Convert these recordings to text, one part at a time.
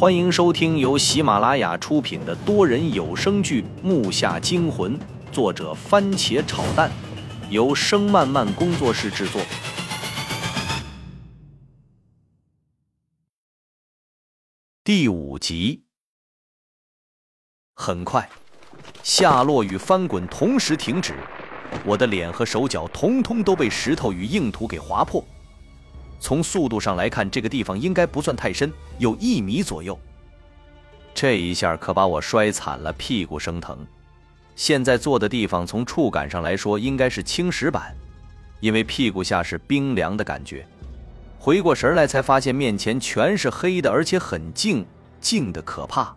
欢迎收听由喜马拉雅出品的多人有声剧《木下惊魂》，作者番茄炒蛋，由声漫漫工作室制作。第五集。很快，下落与翻滚同时停止，我的脸和手脚通通都被石头与硬土给划破。从速度上来看，这个地方应该不算太深，有一米左右。这一下可把我摔惨了，屁股生疼。现在坐的地方，从触感上来说应该是青石板，因为屁股下是冰凉的感觉。回过神来，才发现面前全是黑的，而且很静，静的可怕。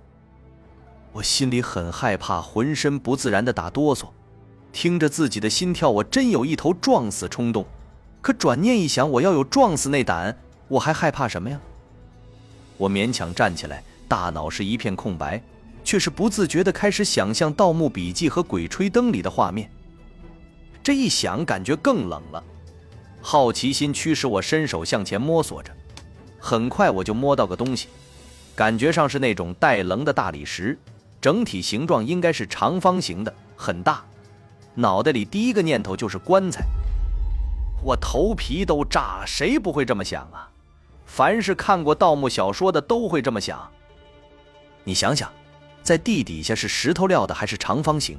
我心里很害怕，浑身不自然的打哆嗦，听着自己的心跳，我真有一头撞死冲动。可转念一想，我要有撞死那胆，我还害怕什么呀？我勉强站起来，大脑是一片空白，却是不自觉地开始想象《盗墓笔记》和《鬼吹灯》里的画面。这一想，感觉更冷了。好奇心驱使我伸手向前摸索着，很快我就摸到个东西，感觉上是那种带棱的大理石，整体形状应该是长方形的，很大。脑袋里第一个念头就是棺材。我头皮都炸了，谁不会这么想啊？凡是看过盗墓小说的都会这么想。你想想，在地底下是石头料的还是长方形？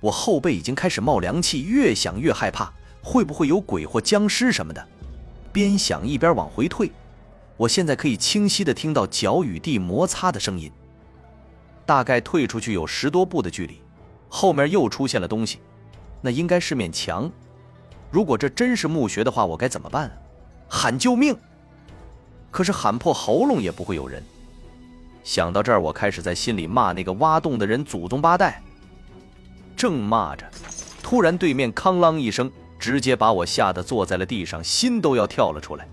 我后背已经开始冒凉气，越想越害怕，会不会有鬼或僵尸什么的？边想一边往回退，我现在可以清晰的听到脚与地摩擦的声音。大概退出去有十多步的距离，后面又出现了东西，那应该是面墙。如果这真是墓穴的话，我该怎么办啊？喊救命！可是喊破喉咙也不会有人。想到这儿，我开始在心里骂那个挖洞的人祖宗八代。正骂着，突然对面“哐啷”一声，直接把我吓得坐在了地上，心都要跳了出来。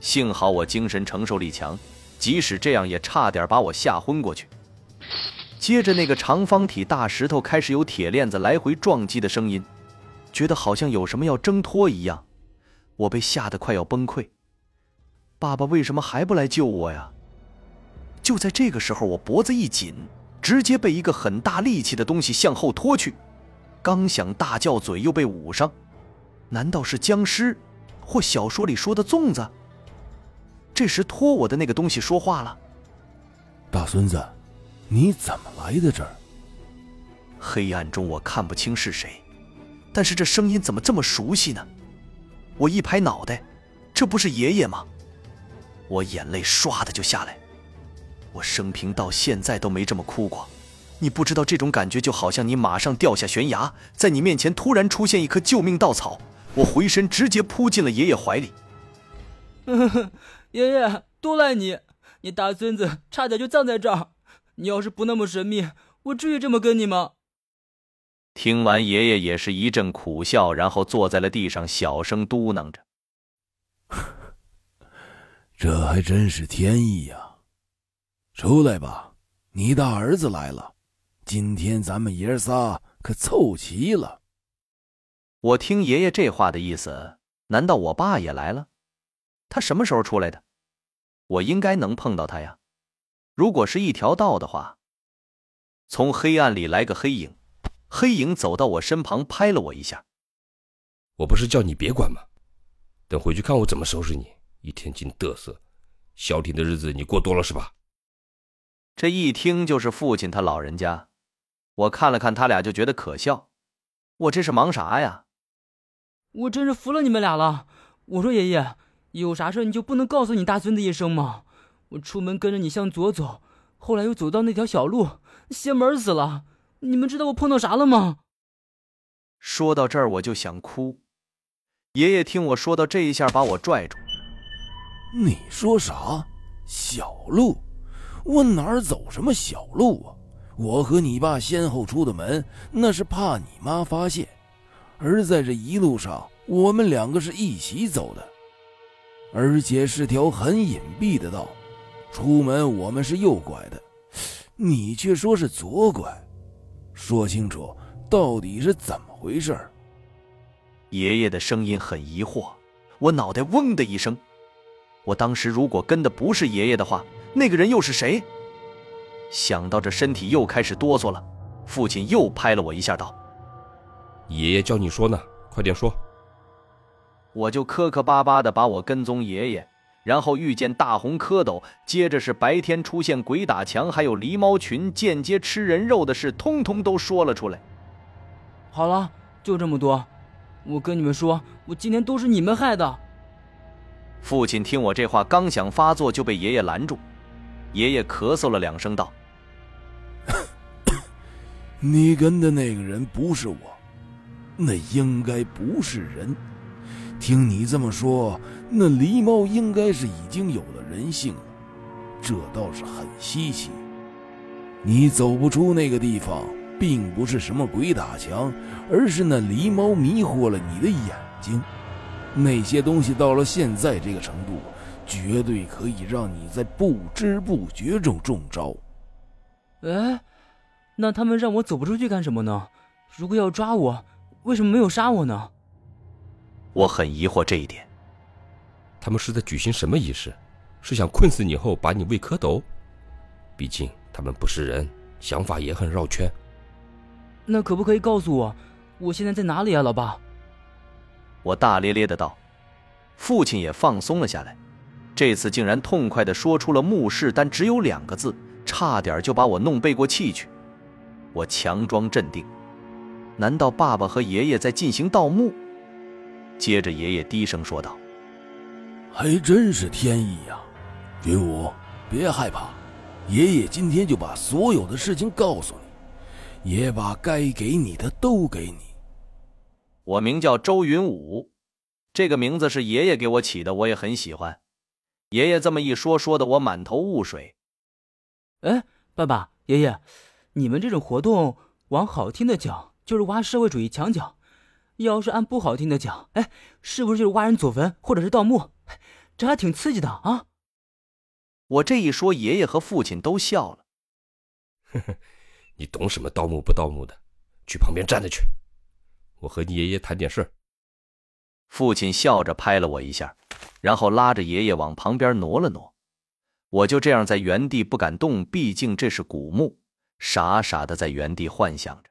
幸好我精神承受力强，即使这样也差点把我吓昏过去。接着，那个长方体大石头开始有铁链子来回撞击的声音。觉得好像有什么要挣脱一样，我被吓得快要崩溃。爸爸为什么还不来救我呀？就在这个时候，我脖子一紧，直接被一个很大力气的东西向后拖去。刚想大叫，嘴又被捂上。难道是僵尸，或小说里说的粽子？这时拖我的那个东西说话了：“大孙子，你怎么来的这儿？”黑暗中我看不清是谁。但是这声音怎么这么熟悉呢？我一拍脑袋，这不是爷爷吗？我眼泪唰的就下来。我生平到现在都没这么哭过。你不知道这种感觉，就好像你马上掉下悬崖，在你面前突然出现一棵救命稻草。我回身直接扑进了爷爷怀里。爷爷，都赖你！你大孙子差点就葬在这儿。你要是不那么神秘，我至于这么跟你吗？听完，爷爷也是一阵苦笑，然后坐在了地上，小声嘟囔着：“ 这还真是天意呀！出来吧，你大儿子来了，今天咱们爷仨可凑齐了。”我听爷爷这话的意思，难道我爸也来了？他什么时候出来的？我应该能碰到他呀。如果是一条道的话，从黑暗里来个黑影。黑影走到我身旁，拍了我一下。我不是叫你别管吗？等回去看我怎么收拾你！一天净嘚瑟，消停的日子你过多了是吧？这一听就是父亲他老人家。我看了看他俩，就觉得可笑。我这是忙啥呀？我真是服了你们俩了。我说爷爷，有啥事你就不能告诉你大孙子一声吗？我出门跟着你向左走，后来又走到那条小路，邪门死了。你们知道我碰到啥了吗？说到这儿我就想哭。爷爷听我说到这一下，把我拽住。你说啥？小路？我哪儿走什么小路啊？我和你爸先后出的门，那是怕你妈发现。而在这一路上，我们两个是一起走的，而且是条很隐蔽的道。出门我们是右拐的，你却说是左拐。说清楚，到底是怎么回事？爷爷的声音很疑惑，我脑袋嗡的一声。我当时如果跟的不是爷爷的话，那个人又是谁？想到这，身体又开始哆嗦了。父亲又拍了我一下，道：“爷爷叫你说呢，快点说。”我就磕磕巴巴的把我跟踪爷爷，然后遇见大红蝌蚪，接着是白天出现鬼打墙，还有狸猫群间接吃人肉的事，通通都说了出来。好了，就这么多。我跟你们说，我今天都是你们害的。父亲听我这话，刚想发作，就被爷爷拦住。爷爷咳嗽了两声，道：“ 你跟的那个人不是我，那应该不是人。听你这么说，那狸猫应该是已经有了人性了，这倒是很稀奇。你走不出那个地方。”并不是什么鬼打墙，而是那狸猫迷惑了你的眼睛。那些东西到了现在这个程度，绝对可以让你在不知不觉中中招。哎，那他们让我走不出去干什么呢？如果要抓我，为什么没有杀我呢？我很疑惑这一点。他们是在举行什么仪式？是想困死你后把你喂蝌蚪？毕竟他们不是人，想法也很绕圈。那可不可以告诉我，我现在在哪里啊，老爸？我大咧咧的道。父亲也放松了下来，这次竟然痛快的说出了“墓室”，但只有两个字，差点就把我弄背过气去。我强装镇定，难道爸爸和爷爷在进行盗墓？接着爷爷低声说道：“还真是天意呀，云武，别害怕，爷爷今天就把所有的事情告诉你。”也把该给你的都给你。我名叫周云武，这个名字是爷爷给我起的，我也很喜欢。爷爷这么一说，说的我满头雾水。哎，爸爸、爷爷，你们这种活动，往好听的讲就是挖社会主义墙角；要是按不好听的讲，哎，是不是就是挖人祖坟或者是盗墓？这还挺刺激的啊！我这一说，爷爷和父亲都笑了。呵呵。你懂什么盗墓不盗墓的？去旁边站着去，我和你爷爷谈点事儿。父亲笑着拍了我一下，然后拉着爷爷往旁边挪了挪。我就这样在原地不敢动，毕竟这是古墓，傻傻的在原地幻想着。